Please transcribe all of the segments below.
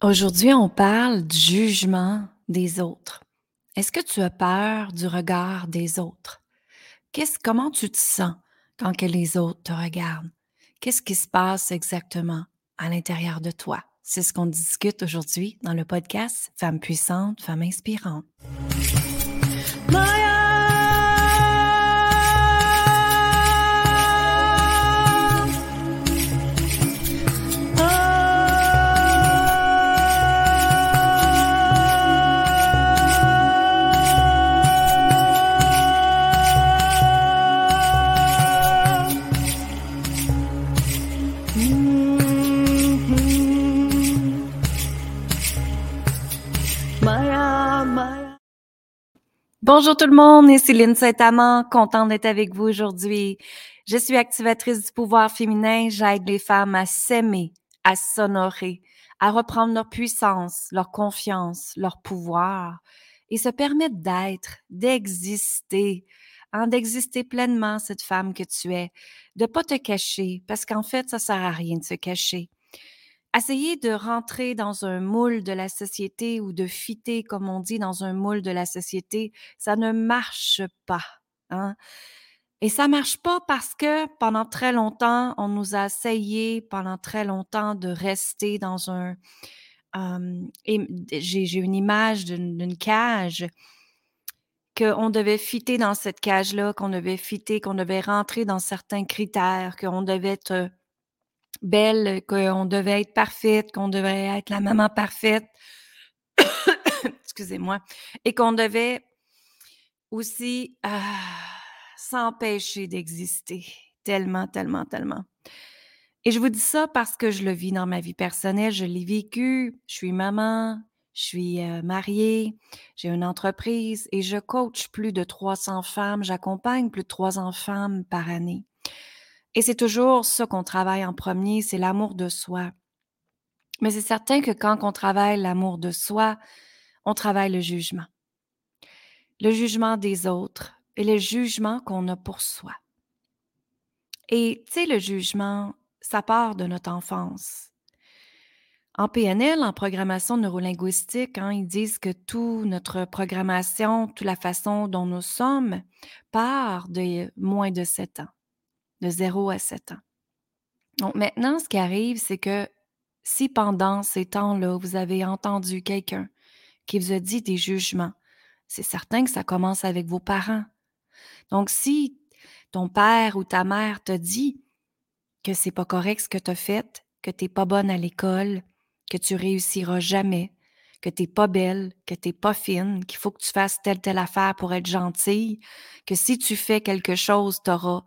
Aujourd'hui, on parle du jugement des autres. Est-ce que tu as peur du regard des autres? Comment tu te sens quand que les autres te regardent? Qu'est-ce qui se passe exactement à l'intérieur de toi? C'est ce qu'on discute aujourd'hui dans le podcast Femmes puissantes, Femmes inspirantes. Bonjour tout le monde, ici Céline Saint-Amand, contente d'être avec vous aujourd'hui. Je suis activatrice du pouvoir féminin, j'aide les femmes à s'aimer, à s'honorer, à reprendre leur puissance, leur confiance, leur pouvoir et se permettre d'être, d'exister, hein, d'exister pleinement cette femme que tu es, de pas te cacher parce qu'en fait ça sert à rien de se cacher essayer de rentrer dans un moule de la société ou de fitter, comme on dit, dans un moule de la société, ça ne marche pas. Hein? Et ça marche pas parce que pendant très longtemps, on nous a essayé pendant très longtemps de rester dans un... j'ai une image d'une cage qu'on devait fitter dans cette cage-là, qu'on devait fitter, qu'on devait rentrer dans certains critères, qu'on devait être belle, qu'on devait être parfaite, qu'on devait être la maman parfaite. Excusez-moi. Et qu'on devait aussi ah, s'empêcher d'exister. Tellement, tellement, tellement. Et je vous dis ça parce que je le vis dans ma vie personnelle. Je l'ai vécu. Je suis maman, je suis euh, mariée, j'ai une entreprise et je coach plus de 300 femmes. J'accompagne plus de 300 femmes par année. Et c'est toujours ça qu'on travaille en premier, c'est l'amour de soi. Mais c'est certain que quand on travaille l'amour de soi, on travaille le jugement. Le jugement des autres et le jugement qu'on a pour soi. Et tu sais, le jugement, ça part de notre enfance. En PNL, en programmation neurolinguistique, hein, ils disent que toute notre programmation, toute la façon dont nous sommes, part de moins de 7 ans de 0 à 7 ans. Donc maintenant, ce qui arrive, c'est que si pendant ces temps-là, vous avez entendu quelqu'un qui vous a dit des jugements, c'est certain que ça commence avec vos parents. Donc si ton père ou ta mère te dit que c'est pas correct ce que tu as fait, que tu n'es pas bonne à l'école, que tu réussiras jamais, que tu n'es pas belle, que tu n'es pas fine, qu'il faut que tu fasses telle telle affaire pour être gentille, que si tu fais quelque chose, tu auras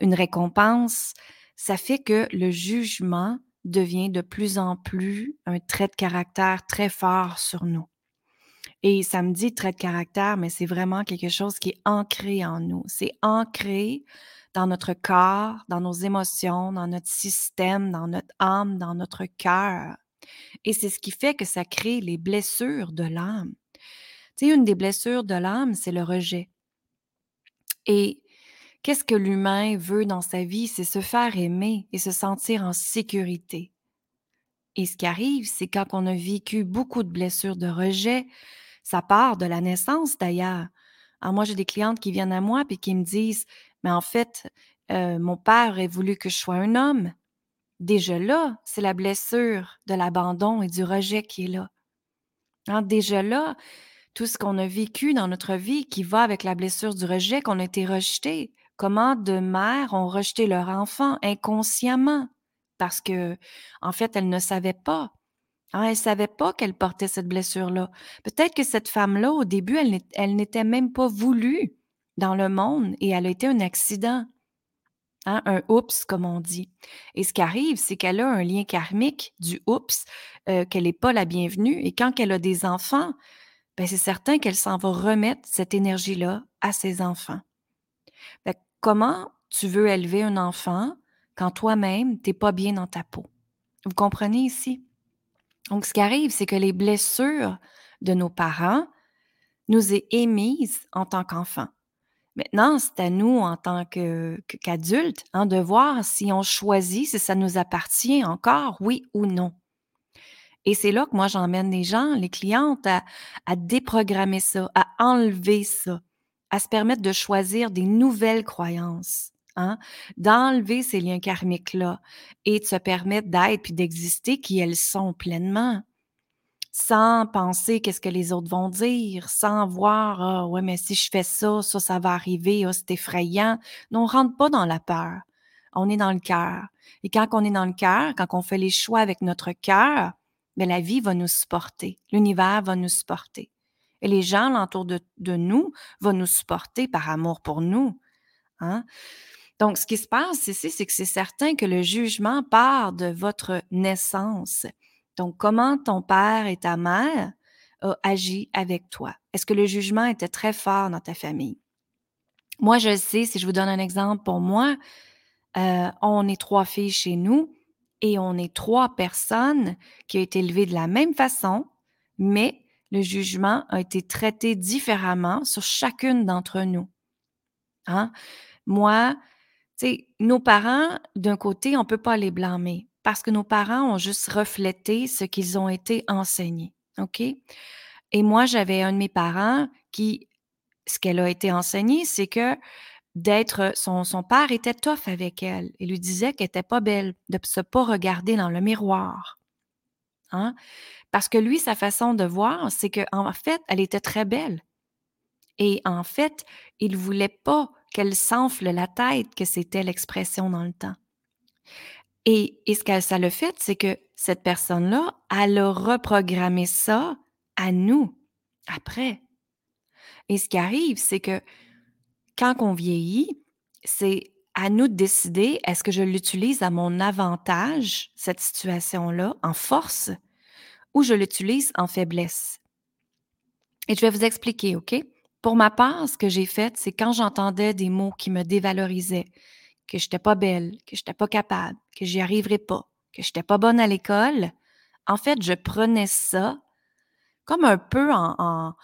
une récompense, ça fait que le jugement devient de plus en plus un trait de caractère très fort sur nous. Et ça me dit trait de caractère, mais c'est vraiment quelque chose qui est ancré en nous. C'est ancré dans notre corps, dans nos émotions, dans notre système, dans notre âme, dans notre cœur. Et c'est ce qui fait que ça crée les blessures de l'âme. Tu sais, une des blessures de l'âme, c'est le rejet. Et Qu'est-ce que l'humain veut dans sa vie? C'est se faire aimer et se sentir en sécurité. Et ce qui arrive, c'est quand on a vécu beaucoup de blessures de rejet, ça part de la naissance d'ailleurs. Alors moi, j'ai des clientes qui viennent à moi et qui me disent, mais en fait, euh, mon père aurait voulu que je sois un homme. Déjà là, c'est la blessure de l'abandon et du rejet qui est là. Hein, déjà là, tout ce qu'on a vécu dans notre vie qui va avec la blessure du rejet, qu'on a été rejeté, Comment de mères ont rejeté leur enfant inconsciemment parce que, en fait, elles ne savaient pas. Hein, elles ne savaient pas qu'elle portait cette blessure-là. Peut-être que cette femme-là, au début, elle n'était même pas voulue dans le monde et elle a été un accident. Hein, un oups, comme on dit. Et ce qui arrive, c'est qu'elle a un lien karmique du oups, euh, qu'elle n'est pas la bienvenue. Et quand elle a des enfants, ben c'est certain qu'elle s'en va remettre cette énergie-là à ses enfants. Comment tu veux élever un enfant quand toi-même, tu n'es pas bien dans ta peau? Vous comprenez ici? Donc, ce qui arrive, c'est que les blessures de nos parents nous est émises en tant qu'enfants. Maintenant, c'est à nous, en tant qu'adultes, hein, de voir si on choisit, si ça nous appartient encore, oui ou non. Et c'est là que moi, j'emmène les gens, les clientes, à déprogrammer ça, à enlever ça, à se permettre de choisir des nouvelles croyances. Hein, d'enlever ces liens karmiques-là et de se permettre d'être puis d'exister qui elles sont pleinement sans penser qu'est-ce que les autres vont dire, sans voir ah ouais mais si je fais ça, ça ça va arriver, ah, c'est effrayant. Non, on rentre pas dans la peur. On est dans le cœur. Et quand on est dans le cœur, quand on fait les choix avec notre cœur, mais ben, la vie va nous supporter, l'univers va nous supporter. Et les gens de, de nous vont nous supporter par amour pour nous. Hein? Donc, ce qui se passe ici, c'est que c'est certain que le jugement part de votre naissance. Donc, comment ton père et ta mère ont agi avec toi? Est-ce que le jugement était très fort dans ta famille? Moi, je sais, si je vous donne un exemple pour moi, euh, on est trois filles chez nous et on est trois personnes qui ont été élevées de la même façon, mais le jugement a été traité différemment sur chacune d'entre nous. Hein? Moi, nos parents, d'un côté, on ne peut pas les blâmer parce que nos parents ont juste reflété ce qu'ils ont été enseignés. OK? Et moi, j'avais un de mes parents qui, ce qu'elle a été enseignée, c'est que d'être, son, son père était tough avec elle. Il lui disait qu'elle n'était pas belle, de ne se pas regarder dans le miroir. Hein? Parce que lui, sa façon de voir, c'est qu'en fait, elle était très belle. Et en fait, il voulait pas qu'elle s'enfle la tête, que c'était l'expression dans le temps. Et, ce que ça le fait, c'est que cette personne-là, elle a reprogrammé ça à nous après. Et ce qui arrive, c'est que quand on vieillit, c'est à nous de décider est-ce que je l'utilise à mon avantage, cette situation-là, en force, ou je l'utilise en faiblesse? Et je vais vous expliquer, OK? Pour ma part, ce que j'ai fait, c'est quand j'entendais des mots qui me dévalorisaient, que je n'étais pas belle, que je n'étais pas capable, que j'y arriverais pas, que je n'étais pas bonne à l'école, en fait, je prenais ça comme un peu en,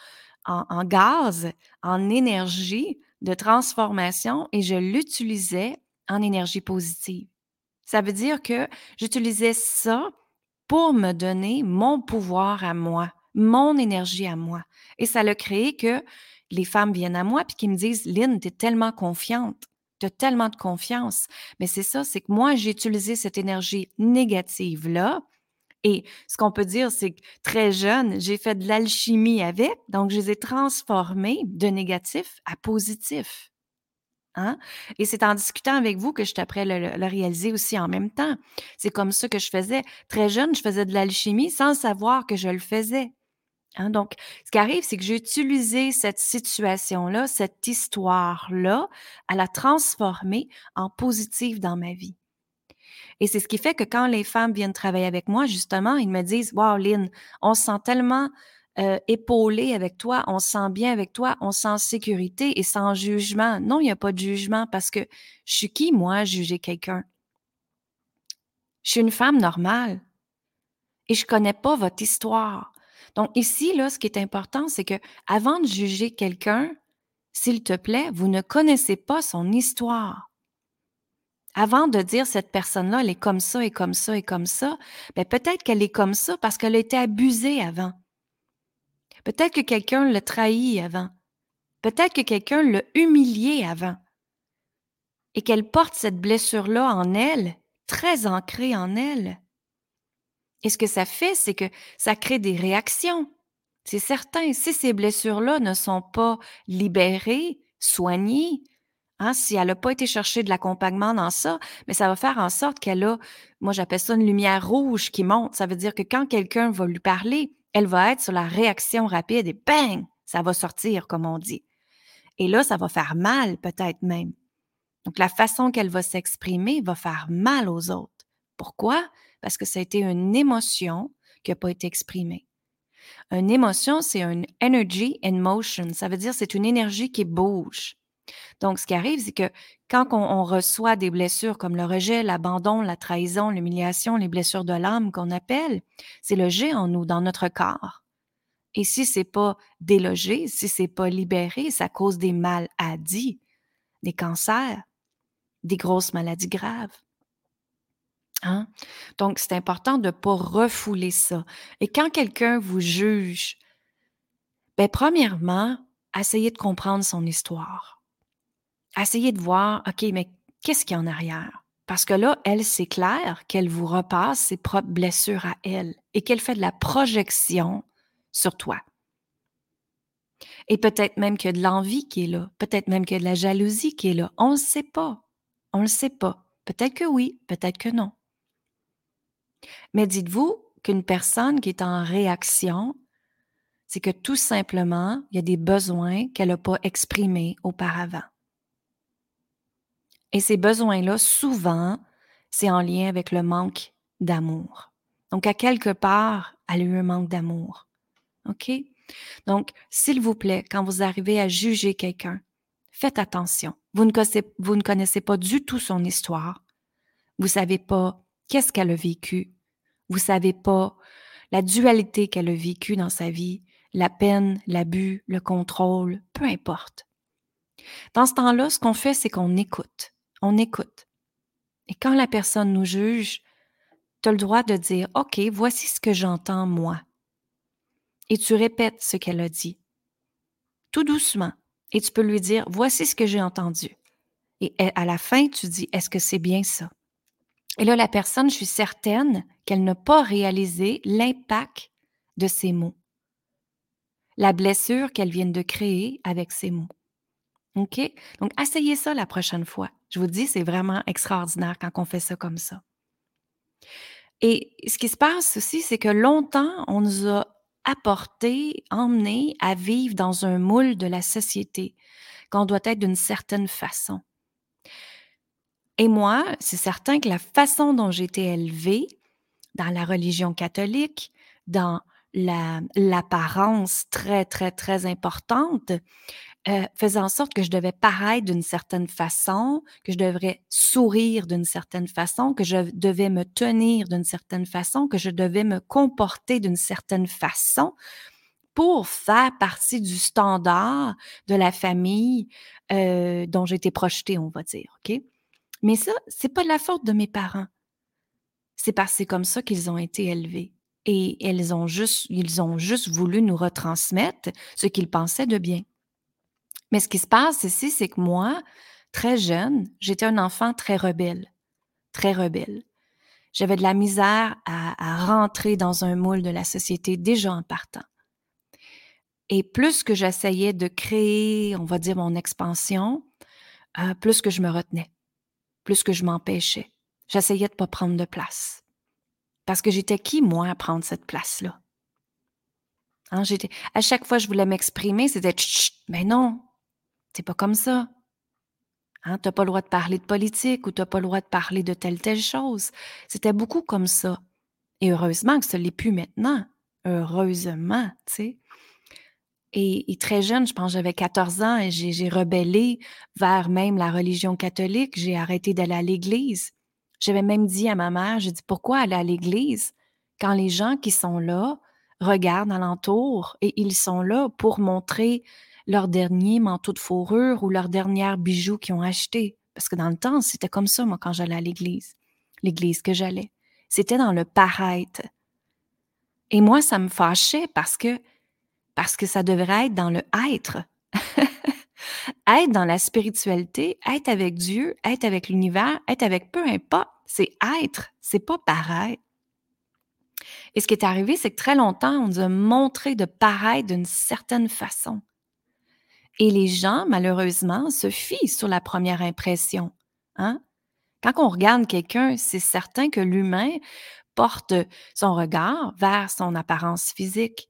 en, gaz, en énergie de transformation et je l'utilisais en énergie positive. Ça veut dire que j'utilisais ça pour me donner mon pouvoir à moi, mon énergie à moi. Et ça l'a créé que les femmes viennent à moi puis qui me disent Lynn, tu es tellement confiante tu as tellement de confiance. Mais c'est ça, c'est que moi, j'ai utilisé cette énergie négative-là. Et ce qu'on peut dire, c'est que très jeune, j'ai fait de l'alchimie avec, donc je les ai transformés de négatif à positif. Hein? Et c'est en discutant avec vous que je t'apprends le, le, réaliser aussi en même temps. C'est comme ça que je faisais. Très jeune, je faisais de l'alchimie sans savoir que je le faisais. Hein, donc, ce qui arrive, c'est que j'ai utilisé cette situation-là, cette histoire-là, à la transformer en positive dans ma vie. Et c'est ce qui fait que quand les femmes viennent travailler avec moi, justement, ils me disent Wow, Lynn, on se sent tellement euh, épaulé avec toi, on se sent bien avec toi, on se sent en sécurité et sans jugement. Non, il n'y a pas de jugement parce que je suis qui, moi, juger quelqu'un? Je suis une femme normale et je ne connais pas votre histoire. Donc ici, là, ce qui est important, c'est que avant de juger quelqu'un, s'il te plaît, vous ne connaissez pas son histoire. Avant de dire cette personne-là, elle est comme ça et comme ça et comme ça, ben peut-être qu'elle est comme ça parce qu'elle a été abusée avant. Peut-être que quelqu'un l'a trahi avant. Peut-être que quelqu'un l'a humiliée avant. Et qu'elle porte cette blessure-là en elle, très ancrée en elle. Et ce que ça fait, c'est que ça crée des réactions. C'est certain, si ces blessures-là ne sont pas libérées, soignées, hein, si elle n'a pas été chercher de l'accompagnement dans ça, mais ça va faire en sorte qu'elle a, moi j'appelle ça une lumière rouge qui monte. Ça veut dire que quand quelqu'un va lui parler, elle va être sur la réaction rapide et bang, ça va sortir, comme on dit. Et là, ça va faire mal peut-être même. Donc la façon qu'elle va s'exprimer va faire mal aux autres. Pourquoi? parce que ça a été une émotion qui n'a pas été exprimée. Une émotion, c'est une energy in motion. Ça veut dire c'est une énergie qui bouge. Donc, ce qui arrive, c'est que quand on, reçoit des blessures comme le rejet, l'abandon, la trahison, l'humiliation, les blessures de l'âme qu'on appelle, c'est jet en nous, dans notre corps. Et si c'est pas délogé, si c'est pas libéré, ça cause des maladies, des cancers, des grosses maladies graves. Hein? Donc, c'est important de ne pas refouler ça. Et quand quelqu'un vous juge, ben, premièrement, essayez de comprendre son histoire. Essayez de voir, OK, mais qu'est-ce qu'il y a en arrière? Parce que là, elle, c'est clair qu'elle vous repasse ses propres blessures à elle et qu'elle fait de la projection sur toi. Et peut-être même qu'il y a de l'envie qui est là, peut-être même qu'il y a de la jalousie qui est là. On ne le sait pas. On ne le sait pas. Peut-être que oui, peut-être que non. Mais dites-vous qu'une personne qui est en réaction, c'est que tout simplement, il y a des besoins qu'elle n'a pas exprimés auparavant. Et ces besoins-là, souvent, c'est en lien avec le manque d'amour. Donc, à quelque part, elle a eu un manque d'amour. OK? Donc, s'il vous plaît, quand vous arrivez à juger quelqu'un, faites attention. Vous ne, connaissez, vous ne connaissez pas du tout son histoire. Vous ne savez pas qu'est-ce qu'elle a vécu. Vous savez pas la dualité qu'elle a vécue dans sa vie, la peine, l'abus, le contrôle, peu importe. Dans ce temps-là, ce qu'on fait, c'est qu'on écoute. On écoute. Et quand la personne nous juge, tu as le droit de dire, OK, voici ce que j'entends moi. Et tu répètes ce qu'elle a dit. Tout doucement. Et tu peux lui dire, voici ce que j'ai entendu. Et à la fin, tu dis, est-ce que c'est bien ça? Et là, la personne, je suis certaine qu'elle n'a pas réalisé l'impact de ces mots, la blessure qu'elle vient de créer avec ces mots. OK? Donc, essayez ça la prochaine fois. Je vous dis, c'est vraiment extraordinaire quand on fait ça comme ça. Et ce qui se passe aussi, c'est que longtemps, on nous a apporté, emmené à vivre dans un moule de la société, qu'on doit être d'une certaine façon. Et moi, c'est certain que la façon dont j'ai été élevée dans la religion catholique, dans l'apparence très, très, très importante, euh, faisait en sorte que je devais paraître d'une certaine façon, que je devrais sourire d'une certaine façon, que je devais me tenir d'une certaine façon, que je devais me comporter d'une certaine façon pour faire partie du standard de la famille euh, dont j'étais projetée, on va dire. OK? Mais ça, c'est pas de la faute de mes parents. C'est parce que c'est comme ça qu'ils ont été élevés. Et ont juste, ils ont juste voulu nous retransmettre ce qu'ils pensaient de bien. Mais ce qui se passe ici, c'est que moi, très jeune, j'étais un enfant très rebelle. Très rebelle. J'avais de la misère à, rentrer dans un moule de la société déjà en partant. Et plus que j'essayais de créer, on va dire, mon expansion, euh, plus que je me retenais plus que je m'empêchais. J'essayais de ne pas prendre de place. Parce que j'étais qui, moi, à prendre cette place-là? Hein, à chaque fois que je voulais m'exprimer, c'était mais non, c'est pas comme ça. Hein, tu n'as pas le droit de parler de politique ou tu n'as pas le droit de parler de telle, telle chose. C'était beaucoup comme ça. Et heureusement que ce l'est plus maintenant. Heureusement, tu sais. Et, très jeune, je pense j'avais 14 ans et j'ai rebellé vers même la religion catholique. J'ai arrêté d'aller à l'église. J'avais même dit à ma mère, j'ai dit, pourquoi aller à l'église quand les gens qui sont là regardent alentour et ils sont là pour montrer leur dernier manteau de fourrure ou leur dernier bijou qu'ils ont acheté. Parce que dans le temps, c'était comme ça, moi, quand j'allais à l'église. L'église que j'allais. C'était dans le paraître. Et moi, ça me fâchait parce que parce que ça devrait être dans le être. être dans la spiritualité, être avec Dieu, être avec l'univers, être avec peu importe, c'est être, c'est pas paraître. Et ce qui est arrivé, c'est que très longtemps, on nous a montré de paraître d'une certaine façon. Et les gens, malheureusement, se fient sur la première impression. Hein? Quand on regarde quelqu'un, c'est certain que l'humain porte son regard vers son apparence physique.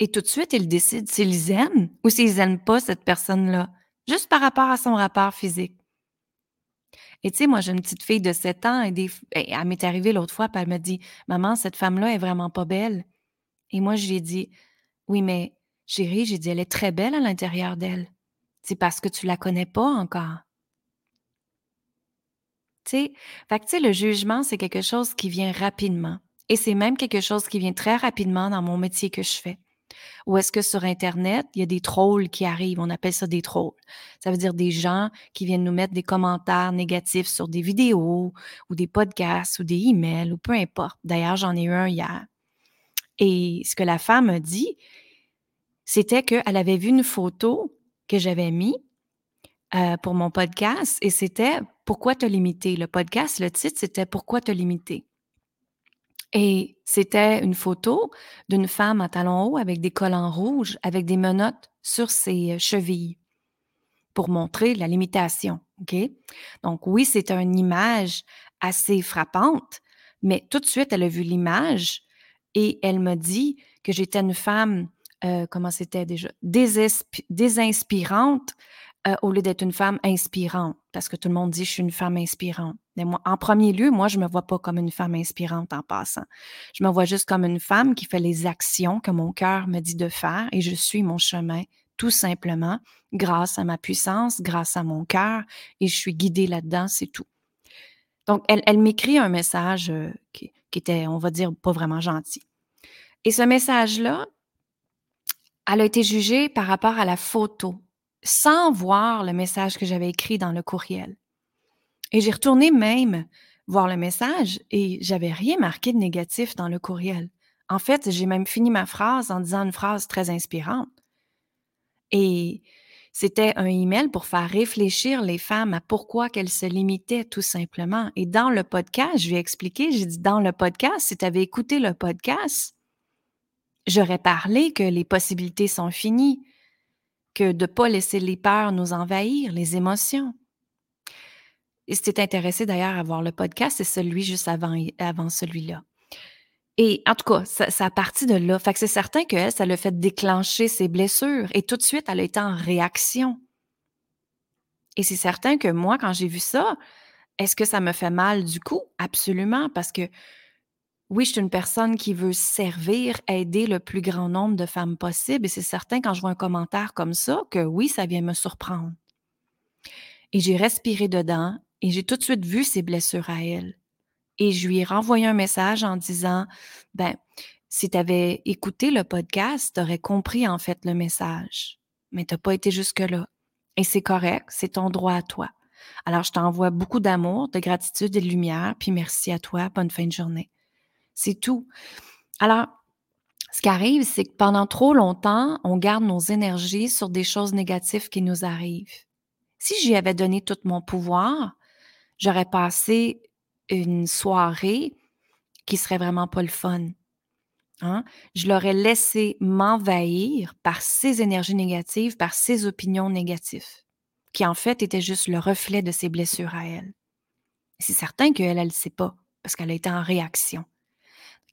Et tout de suite, ils décident s'ils aiment ou s'ils n'aiment pas cette personne-là, juste par rapport à son rapport physique. Et tu sais, moi, j'ai une petite fille de 7 ans et des, elle m'est arrivée l'autre fois, puis elle me dit Maman, cette femme-là est vraiment pas belle. Et moi, je lui ai dit Oui, mais chérie, j'ai dit Elle est très belle à l'intérieur d'elle. C'est parce que tu la connais pas encore. Tu sais, fait que, tu sais, le jugement, c'est quelque chose qui vient rapidement. Et c'est même quelque chose qui vient très rapidement dans mon métier que je fais. Ou est-ce que sur Internet, il y a des trolls qui arrivent? On appelle ça des trolls. Ça veut dire des gens qui viennent nous mettre des commentaires négatifs sur des vidéos ou des podcasts ou des emails ou peu importe. D'ailleurs, j'en ai eu un hier. Et ce que la femme a dit, c'était qu'elle avait vu une photo que j'avais mise euh, pour mon podcast et c'était Pourquoi te limiter? Le podcast, le titre, c'était Pourquoi te limiter? Et c'était une photo d'une femme à talons hauts avec des collants rouges, avec des menottes sur ses euh, chevilles pour montrer la limitation. OK? Donc, oui, c'est une image assez frappante, mais tout de suite, elle a vu l'image et elle m'a dit que j'étais une femme, euh, comment c'était déjà, désinspirante euh, au lieu d'être une femme inspirante, parce que tout le monde dit je suis une femme inspirante. Mais moi, en premier lieu, moi, je me vois pas comme une femme inspirante en passant. Je me vois juste comme une femme qui fait les actions que mon cœur me dit de faire et je suis mon chemin tout simplement grâce à ma puissance, grâce à mon cœur et je suis guidée là-dedans, c'est tout. Donc, elle, m'écrit un message euh, qui était, on va dire, pas vraiment gentil. Et ce message-là, elle a été jugée par rapport à la photo sans voir le message que j'avais écrit dans le courriel. Et j'ai retourné même voir le message et j'avais rien marqué de négatif dans le courriel. En fait, j'ai même fini ma phrase en disant une phrase très inspirante. Et c'était un email pour faire réfléchir les femmes à pourquoi qu'elles se limitaient tout simplement. Et dans le podcast, je lui ai expliqué, j'ai dit dans le podcast, si tu avais écouté le podcast, j'aurais parlé que les possibilités sont finies, que de ne pas laisser les peurs nous envahir, les émotions. Et si tu intéressé d'ailleurs à voir le podcast, c'est celui juste avant, avant celui-là. Et en tout cas, ça, a parti de là. Fait que c'est certain que ça l'a fait déclencher ses blessures et tout de suite, elle a été en réaction. Et c'est certain que moi, quand j'ai vu ça, est-ce que ça me fait mal du coup? Absolument, parce que oui, je suis une personne qui veut servir, aider le plus grand nombre de femmes possible. Et c'est certain quand je vois un commentaire comme ça que oui, ça vient me surprendre. Et j'ai respiré dedans et j'ai tout de suite vu ses blessures à elle. Et je lui ai renvoyé un message en disant, ben, si tu avais écouté le podcast, tu aurais compris en fait le message. Mais tu n'as pas été jusque-là. Et c'est correct, c'est ton droit à toi. Alors, je t'envoie beaucoup d'amour, de gratitude et de lumière, puis merci à toi. Bonne fin de journée. C'est tout. Alors, ce qui arrive, c'est que pendant trop longtemps, on garde nos énergies sur des choses négatives qui nous arrivent. Si j'y avais donné tout mon pouvoir, j'aurais passé une soirée qui serait vraiment pas le fun. Hein? Je l'aurais laissé m'envahir par ces énergies négatives, par ces opinions négatives, qui en fait étaient juste le reflet de ses blessures à elle. C'est certain qu'elle, elle ne sait pas, parce qu'elle a été en réaction.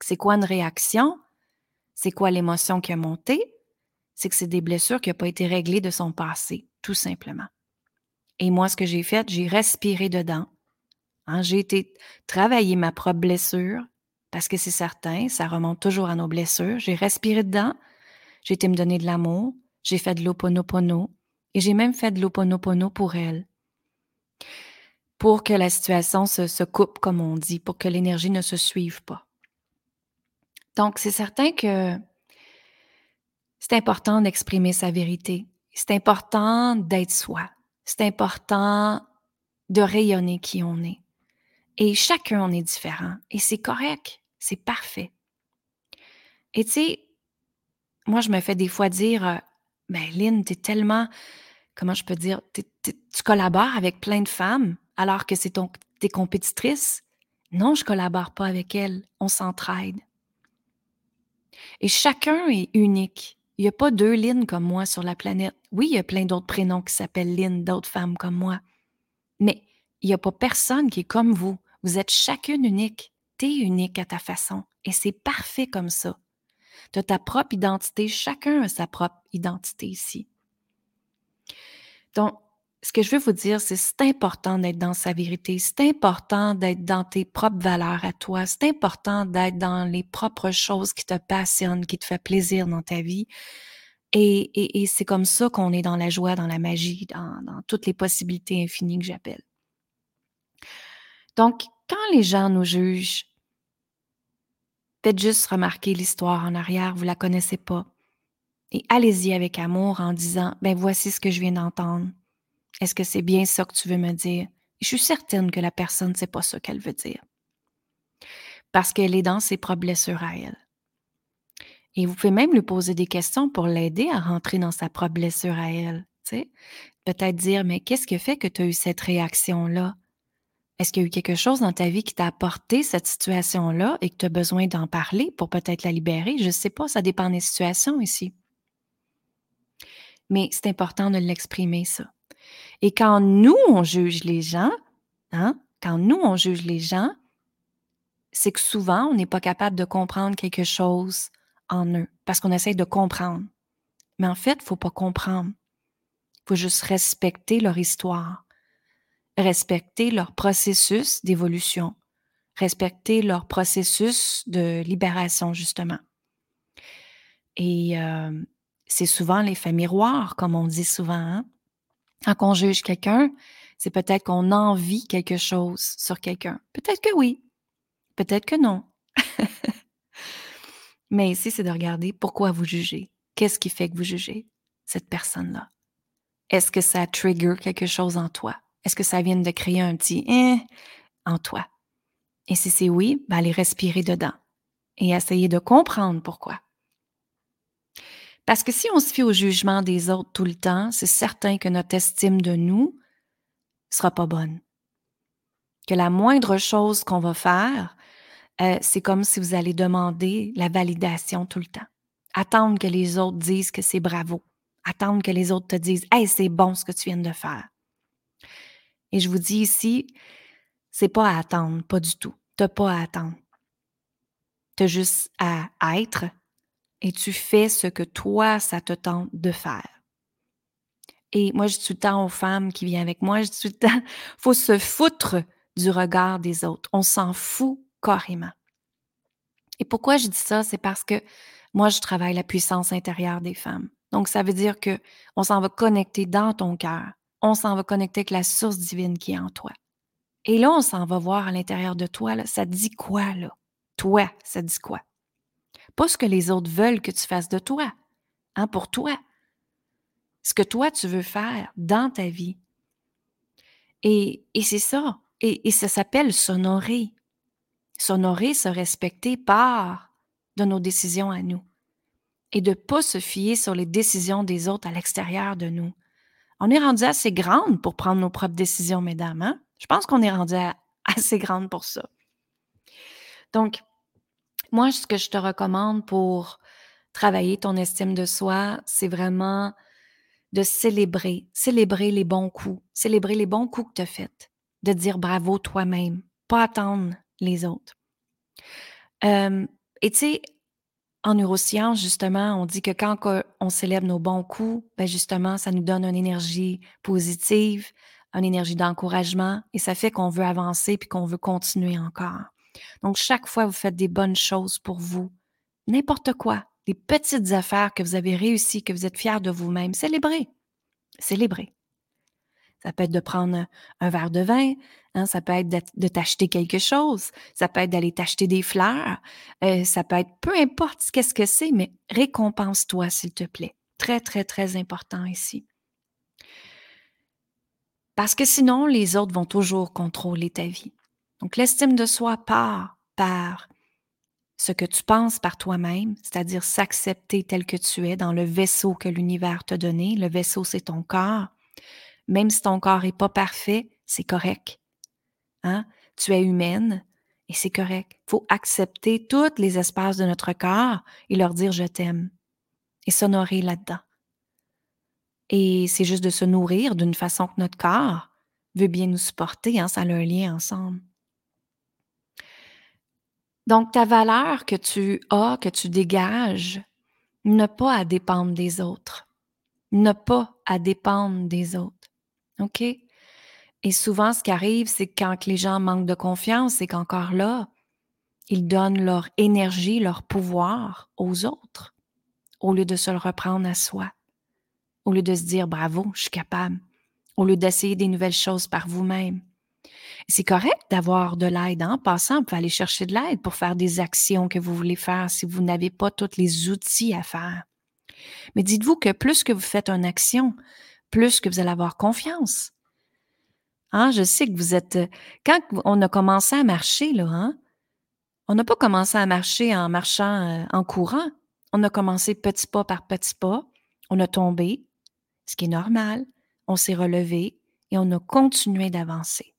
C'est quoi une réaction? C'est quoi l'émotion qui a monté? C'est que c'est des blessures qui n'ont pas été réglées de son passé, tout simplement. Et moi, ce que j'ai fait, j'ai respiré dedans. Hein, j'ai été travailler ma propre blessure, parce que c'est certain, ça remonte toujours à nos blessures. J'ai respiré dedans, j'ai été me donner de l'amour, j'ai fait de l'oponopono, et j'ai même fait de l'oponopono pour elle. Pour que la situation se, se coupe, comme on dit, pour que l'énergie ne se suive pas. Donc, c'est certain que c'est important d'exprimer sa vérité. C'est important d'être soi. C'est important de rayonner qui on est. Et chacun, on est différent. Et c'est correct. C'est parfait. Et tu sais, moi, je me fais des fois dire, euh, ben, Lynn, es tellement, comment je peux dire, tu collabores avec plein de femmes alors que c'est ton, tes compétitrices. Non, je collabore pas avec elles. On s'entraide. Et chacun est unique. Il n'y a pas deux Lynn comme moi sur la planète. Oui, il y a plein d'autres prénoms qui s'appellent Lynn, d'autres femmes comme moi. Mais il n'y a pas personne qui est comme vous. Vous êtes chacune unique. Tu es unique à ta façon. Et c'est parfait comme ça. Tu as ta propre identité. Chacun a sa propre identité ici. Donc, ce que je veux vous dire, c'est c'est important d'être dans sa vérité, c'est important d'être dans tes propres valeurs à toi, c'est important d'être dans les propres choses qui te passionnent, qui te font plaisir dans ta vie. Et, c'est comme ça qu'on est dans la joie, dans la magie, dans, toutes les possibilités infinies que j'appelle. Donc, quand les gens nous jugent, faites juste remarquer l'histoire en arrière, vous la connaissez pas. Et allez-y avec amour en disant, ben voici ce que je viens d'entendre. Est-ce que c'est bien ça que tu veux me dire? je suis certaine que la personne ne sait pas ce qu'elle veut dire. Parce qu'elle est dans ses propres blessures à elle. Et vous pouvez même lui poser des questions pour l'aider à rentrer dans sa propre blessure à elle. Peut-être dire, mais qu'est-ce qui fait que tu as eu cette réaction-là? Est-ce qu'il y a eu quelque chose dans ta vie qui t'a apporté cette situation-là et que tu as besoin d'en parler pour peut-être la libérer? Je ne sais pas, ça dépend des situations ici. Mais c'est important de l'exprimer, ça. Et quand nous, on juge les gens, hein, quand nous, on juge les gens, c'est que souvent, on n'est pas capable de comprendre quelque chose en eux parce qu'on essaie de comprendre. Mais en fait, il ne faut pas comprendre. Il faut juste respecter leur histoire, respecter leur processus d'évolution, respecter leur processus de libération, justement. Et euh, c'est souvent l'effet miroir, comme on dit souvent. Hein. Quand on juge quelqu'un, c'est peut-être qu'on envie quelque chose sur quelqu'un. Peut-être que oui, peut-être que non. Mais ici, c'est de regarder pourquoi vous jugez. Qu'est-ce qui fait que vous jugez cette personne-là? Est-ce que ça trigger quelque chose en toi? Est-ce que ça vient de créer un petit eh en toi? Et si c'est oui, ben allez respirer dedans et essayer de comprendre pourquoi. Parce que si on se fie au jugement des autres tout le temps, c'est certain que notre estime de nous sera pas bonne. Que la moindre chose qu'on va faire, euh, c'est comme si vous allez demander la validation tout le temps. Attendre que les autres disent que c'est bravo. Attendre que les autres te disent Hey, c'est bon ce que tu viens de faire. Et je vous dis ici, c'est pas à attendre, pas du tout. T'as pas à attendre. T'as juste à être et tu fais ce que toi, ça te tente de faire. Et moi, je dis tout le temps aux femmes qui viennent avec moi, je dis tout le temps, faut se foutre du regard des autres. On s'en fout carrément. Et pourquoi je dis ça? C'est parce que moi, je travaille la puissance intérieure des femmes. Donc, ça veut dire que on s'en va connecter dans ton cœur. On s'en va connecter avec la source divine qui est en toi. Et là, on s'en va voir à l'intérieur de toi, là, ça dit quoi, là? Toi, ça dit quoi? Pas ce que les autres veulent que tu fasses de toi, hein, pour toi. Ce que toi, tu veux faire dans ta vie. Et, c'est ça. Et, ça s'appelle s'honorer. S'honorer, se respecter par de nos décisions à nous. Et de ne pas se fier sur les décisions des autres à l'extérieur de nous. On est rendu assez grande pour prendre nos propres décisions, mesdames. Hein? Je pense qu'on est rendu assez grande pour ça. Donc, moi, ce que je te recommande pour travailler ton estime de soi, c'est vraiment de célébrer, célébrer les bons coups, célébrer les bons coups que tu as faits, de dire bravo toi-même, pas attendre les autres. et tu sais, en neurosciences, justement, on dit que quand on célèbre nos bons coups, ben justement, ça nous donne une énergie positive, une énergie d'encouragement, et ça fait qu'on veut avancer puis qu'on veut continuer encore. Donc, chaque fois, vous faites des bonnes choses pour vous. N'importe quoi. Des petites affaires que vous avez réussi, que vous êtes fiers de vous-même. Célébrez. Célébrez. Ça peut être de prendre un verre de vin, hein, ça peut être de, t'acheter quelque chose, ça peut être d'aller t'acheter des fleurs, euh, ça peut être peu importe qu'est-ce que c'est, mais récompense-toi, s'il te plaît. Très, très, très important ici. Parce que sinon, les autres vont toujours contrôler ta vie. Donc, l'estime de soi part par ce que tu penses par toi-même, c'est-à-dire s'accepter tel que tu es dans le vaisseau que l'univers t'a donné. Le vaisseau, c'est ton corps. Même si ton corps n'est pas parfait, c'est correct. Hein? Tu es humaine et c'est correct. Il faut accepter tous les espaces de notre corps et leur dire je t'aime et s'honorer là-dedans. Et c'est juste de se nourrir d'une façon que notre corps veut bien nous supporter, hein? ça a un lien ensemble. Donc, ta valeur que tu as, que tu dégages, n'a pas à dépendre des autres. N'a pas à dépendre des autres. OK? Et souvent, ce qui arrive, c'est que quand les gens manquent de confiance, c'est qu'encore là, ils donnent leur énergie, leur pouvoir aux autres, au lieu de se le reprendre à soi, au lieu de se dire bravo, je suis capable, au lieu d'essayer des nouvelles choses par vous-même. C'est correct d'avoir de l'aide. En passant, vous pouvez aller chercher de l'aide pour faire des actions que vous voulez faire si vous n'avez pas tous les outils à faire. Mais dites-vous que plus que vous faites une action, plus que vous allez avoir confiance. Hein, je sais que vous êtes. Quand on a commencé à marcher, là, hein, on n'a pas commencé à marcher en marchant euh, en courant. On a commencé petit pas par petit pas. On a tombé, ce qui est normal. On s'est relevé et on a continué d'avancer.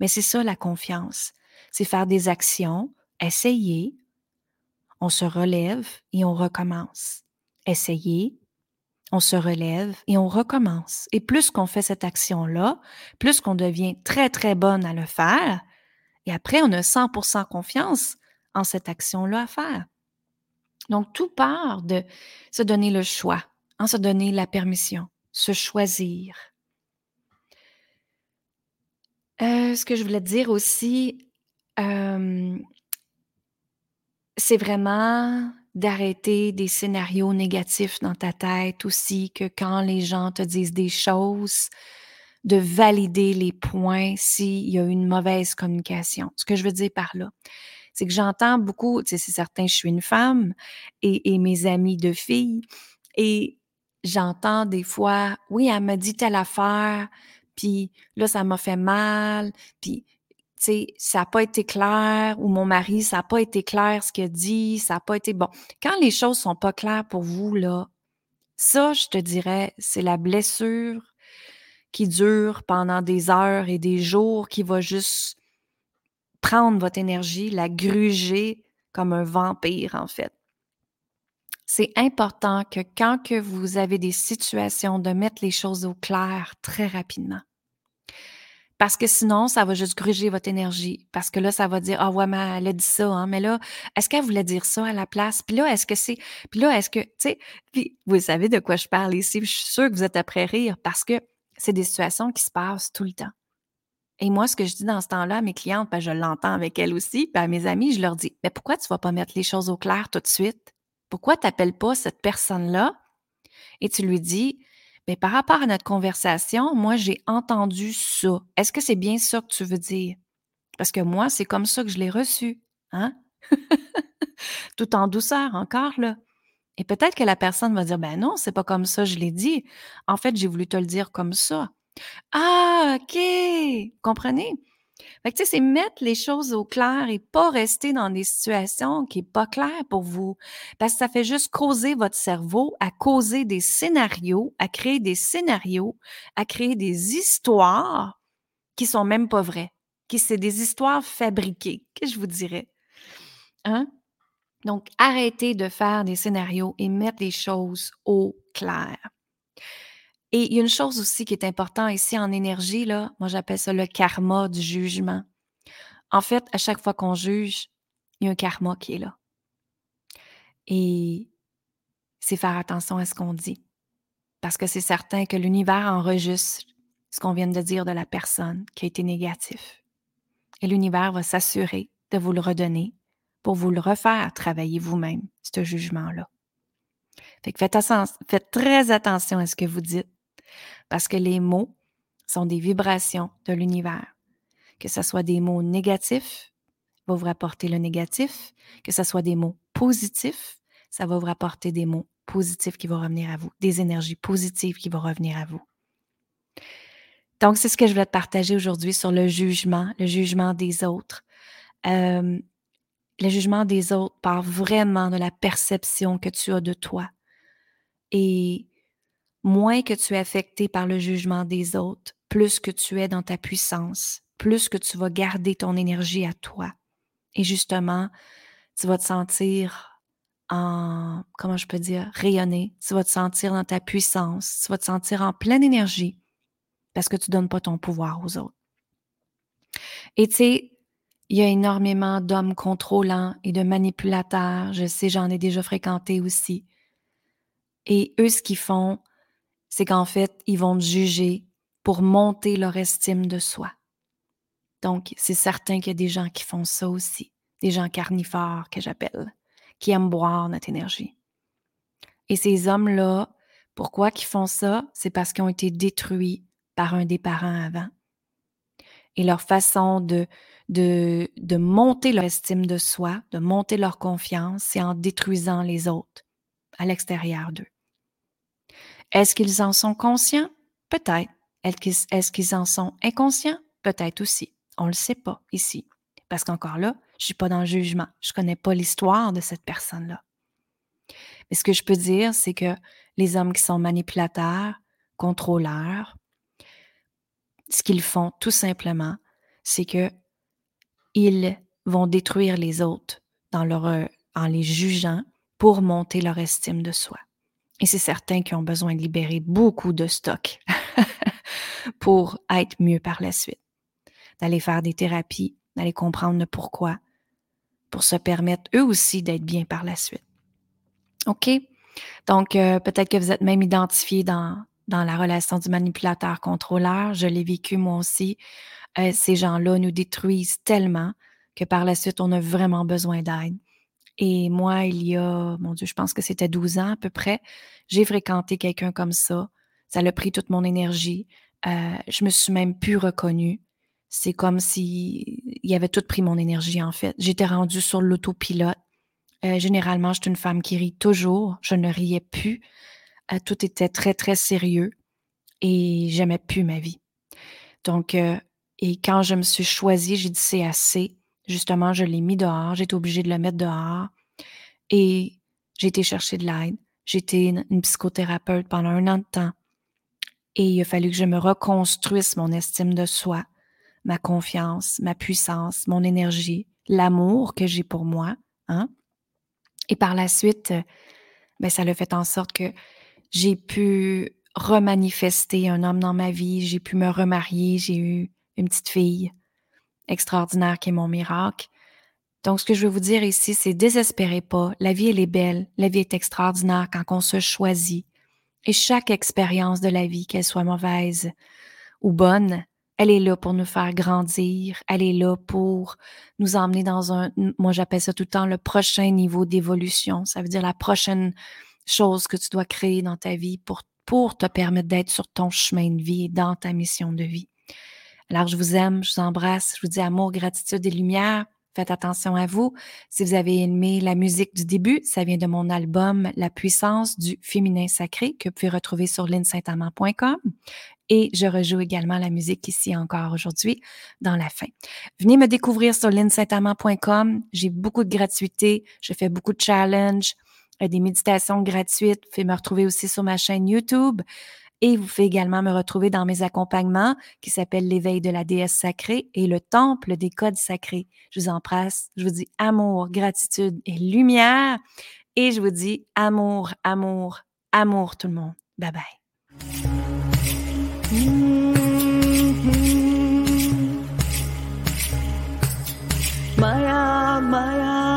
Mais c'est ça la confiance. C'est faire des actions, essayer, on se relève et on recommence. Essayer, on se relève et on recommence. Et plus qu'on fait cette action-là, plus qu'on devient très, très bonne à le faire, et après, on a 100% confiance en cette action-là à faire. Donc, tout part de se donner le choix, en se donner la permission, se choisir. Euh, ce que je voulais dire aussi, euh, c'est vraiment d'arrêter des scénarios négatifs dans ta tête aussi, que quand les gens te disent des choses, de valider les points s'il y a une mauvaise communication. Ce que je veux dire par là, c'est que j'entends beaucoup, tu sais, c'est certain, je suis une femme et, et mes amis de filles, et j'entends des fois, oui, elle m'a dit telle affaire, puis là, ça m'a fait mal, puis sais, ça n'a pas été clair, ou mon mari, ça n'a pas été clair ce qu'il a dit, ça n'a pas été bon. Quand les choses sont pas claires pour vous, là, ça, je te dirais, c'est la blessure qui dure pendant des heures et des jours, qui va juste prendre votre énergie, la gruger comme un vampire, en fait. C'est important que quand que vous avez des situations, de mettre les choses au clair très rapidement. Parce que sinon, ça va juste gruger votre énergie. Parce que là, ça va dire, ah ouais, mais elle a dit ça, hein, mais là, est-ce qu'elle voulait dire ça à la place? Puis là, est-ce que c'est, puis là, est-ce que, tu sais, vous savez de quoi je parle ici, je suis sûre que vous êtes après rire parce que c'est des situations qui se passent tout le temps. Et moi, ce que je dis dans ce temps-là à mes clientes, ben, je l'entends avec elles aussi, puis à mes amis, je leur dis, mais pourquoi tu vas pas mettre les choses au clair tout de suite? Pourquoi tu n'appelles pas cette personne-là et tu lui dis, mais par rapport à notre conversation, moi, j'ai entendu ça. Est-ce que c'est bien ça que tu veux dire? Parce que moi, c'est comme ça que je l'ai reçu. Hein? Tout en douceur encore, là. Et peut-être que la personne va dire, ben non, c'est pas comme ça, je l'ai dit. En fait, j'ai voulu te le dire comme ça. Ah, OK. Comprenez? C'est mettre les choses au clair et pas rester dans des situations qui sont pas claires pour vous. Parce que ça fait juste causer votre cerveau à causer des scénarios, à créer des scénarios, à créer des histoires qui sont même pas vraies, qui c'est des histoires fabriquées, que je vous dirais. Hein? Donc, arrêtez de faire des scénarios et mettre les choses au clair. Et il y a une chose aussi qui est importante ici en énergie, là, moi j'appelle ça le karma du jugement. En fait, à chaque fois qu'on juge, il y a un karma qui est là. Et c'est faire attention à ce qu'on dit. Parce que c'est certain que l'univers enregistre ce qu'on vient de dire de la personne qui a été négatif. Et l'univers va s'assurer de vous le redonner pour vous le refaire travailler vous-même, ce jugement-là. Fait que faites, faites très attention à ce que vous dites parce que les mots sont des vibrations de l'univers. Que ce soit des mots négatifs, va vous rapporter le négatif. Que ce soit des mots positifs, ça va vous rapporter des mots positifs qui vont revenir à vous, des énergies positives qui vont revenir à vous. Donc, c'est ce que je voulais te partager aujourd'hui sur le jugement, le jugement des autres. Euh, le jugement des autres part vraiment de la perception que tu as de toi. Et moins que tu es affecté par le jugement des autres, plus que tu es dans ta puissance, plus que tu vas garder ton énergie à toi. Et justement, tu vas te sentir en, comment je peux dire, rayonner. Tu vas te sentir dans ta puissance. Tu vas te sentir en pleine énergie parce que tu ne donnes pas ton pouvoir aux autres. Et tu sais, il y a énormément d'hommes contrôlants et de manipulateurs. Je sais, j'en ai déjà fréquenté aussi. Et eux, ce qu'ils font, c'est qu'en fait, ils vont juger pour monter leur estime de soi. Donc, c'est certain qu'il y a des gens qui font ça aussi, des gens carnivores que j'appelle, qui aiment boire notre énergie. Et ces hommes-là, pourquoi ils font ça? C'est parce qu'ils ont été détruits par un des parents avant. Et leur façon de, de, de monter leur estime de soi, de monter leur confiance, c'est en détruisant les autres à l'extérieur d'eux. Est-ce qu'ils en sont conscients? Peut-être. Est-ce qu'ils en sont inconscients? Peut-être aussi. On ne le sait pas ici. Parce qu'encore là, je ne suis pas dans le jugement. Je ne connais pas l'histoire de cette personne-là. Mais ce que je peux dire, c'est que les hommes qui sont manipulateurs, contrôleurs, ce qu'ils font tout simplement, c'est que ils vont détruire les autres en les jugeant pour monter leur estime de soi. Et c'est certains qui ont besoin de libérer beaucoup de stock pour être mieux par la suite. D'aller faire des thérapies, d'aller comprendre le pourquoi, pour se permettre eux aussi d'être bien par la suite. OK? Donc, euh, peut-être que vous êtes même identifié dans, dans la relation du manipulateur-contrôleur. Je l'ai vécu moi aussi. Euh, ces gens-là nous détruisent tellement que par la suite, on a vraiment besoin d'aide. Et moi, il y a, mon Dieu, je pense que c'était 12 ans à peu près, j'ai fréquenté quelqu'un comme ça. Ça a pris toute mon énergie. Euh, je me suis même plus reconnue. C'est comme si il avait tout pris mon énergie, en fait. J'étais rendue sur l'autopilote. Euh, généralement, je suis une femme qui rit toujours. Je ne riais plus. Euh, tout était très, très sérieux et j'aimais plus ma vie. Donc, euh, et quand je me suis choisie, j'ai dit c'est assez. Justement, je l'ai mis dehors. J'étais obligée de le mettre dehors. Et j'ai été chercher de l'aide. J'étais une, une psychothérapeute pendant un an de temps. Et il a fallu que je me reconstruise mon estime de soi, ma confiance, ma puissance, mon énergie, l'amour que j'ai pour moi. Hein? Et par la suite, ben, ça l'a fait en sorte que j'ai pu remanifester un homme dans ma vie, j'ai pu me remarier, j'ai eu une petite fille extraordinaire qui est mon miracle. Donc, ce que je veux vous dire ici, c'est désespérez pas. La vie, elle est belle. La vie est extraordinaire quand on se choisit. Et chaque expérience de la vie, qu'elle soit mauvaise ou bonne, elle est là pour nous faire grandir. Elle est là pour nous emmener dans un, moi j'appelle ça tout le temps le prochain niveau d'évolution. Ça veut dire la prochaine chose que tu dois créer dans ta vie pour, pour te permettre d'être sur ton chemin de vie et dans ta mission de vie. Alors, je vous aime, je vous embrasse, je vous dis amour, gratitude et lumière. Faites attention à vous. Si vous avez aimé la musique du début, ça vient de mon album La puissance du féminin sacré que vous pouvez retrouver sur linsaintamant.com. Et je rejoue également la musique ici encore aujourd'hui dans la fin. Venez me découvrir sur linsaintamant.com. J'ai beaucoup de gratuité. Je fais beaucoup de challenges des méditations gratuites. Vous pouvez me retrouver aussi sur ma chaîne YouTube. Et vous pouvez également me retrouver dans mes accompagnements qui s'appellent l'éveil de la déesse sacrée et le temple des codes sacrés. Je vous embrasse. Je vous dis amour, gratitude et lumière. Et je vous dis amour, amour, amour tout le monde. Bye bye. Maya, Maya.